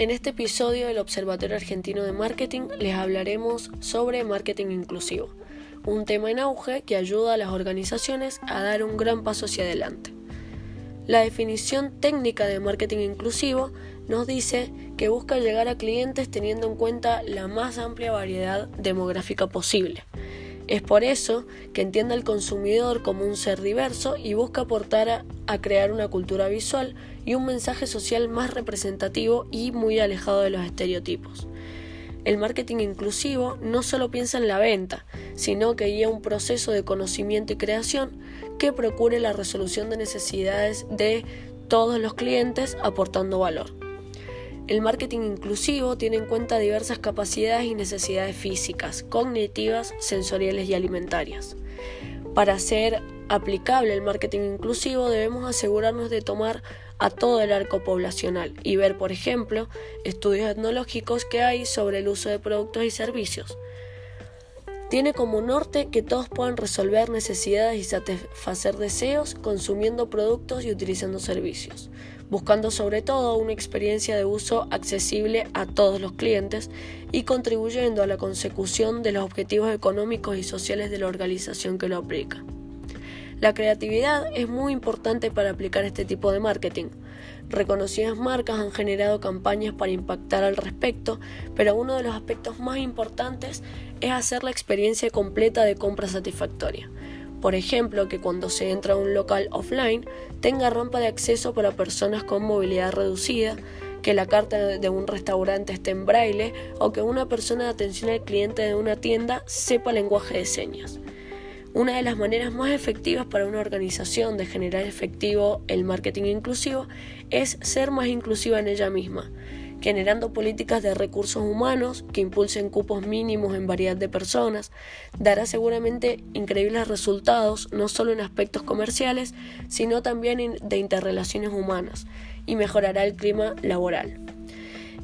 En este episodio del Observatorio Argentino de Marketing les hablaremos sobre marketing inclusivo, un tema en auge que ayuda a las organizaciones a dar un gran paso hacia adelante. La definición técnica de marketing inclusivo nos dice que busca llegar a clientes teniendo en cuenta la más amplia variedad demográfica posible. Es por eso que entiende al consumidor como un ser diverso y busca aportar a, crear una cultura visual y un mensaje social más representativo y muy alejado de los estereotipos. El marketing inclusivo no solo piensa en la venta, sino que guía un proceso de conocimiento y creación que procure la resolución de necesidades de todos los clientes aportando valor. El marketing inclusivo tiene en cuenta diversas capacidades y necesidades físicas, cognitivas, sensoriales y alimentarias. Para ser aplicable el marketing inclusivo debemos asegurarnos de tomar a todo el arco poblacional y ver, por ejemplo, estudios etnológicos que hay sobre el uso de productos y servicios. Tiene como norte que todos puedan resolver necesidades y satisfacer deseos consumiendo productos y utilizando servicios, buscando sobre todo una experiencia de uso accesible a todos los clientes y contribuyendo a la consecución de los objetivos económicos y sociales de la organización que lo aplica. La creatividad es muy importante para aplicar este tipo de marketing. Reconocidas marcas han generado campañas para impactar al respecto, pero uno de los aspectos más importantes es hacer la experiencia completa de compra satisfactoria. Por ejemplo, que cuando se entra a un local offline tenga rampa de acceso para personas con movilidad reducida, que la carta de un restaurante esté en braille o que una persona de atención al cliente de una tienda sepa lenguaje de señas. Una de las maneras más efectivas para una organización de generar efectivo el marketing inclusivo es ser más inclusiva en ella misma, generando políticas de recursos humanos que impulsen cupos mínimos en variedad de personas, dará seguramente increíbles resultados no solo en aspectos comerciales, sino también de interrelaciones humanas y mejorará el clima laboral.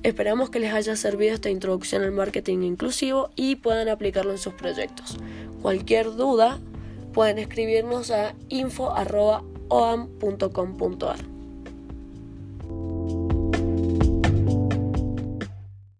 Esperamos que les haya servido esta introducción al marketing inclusivo y puedan aplicarlo en sus proyectos. Cualquier duda pueden escribirnos a info.oam.com.ar.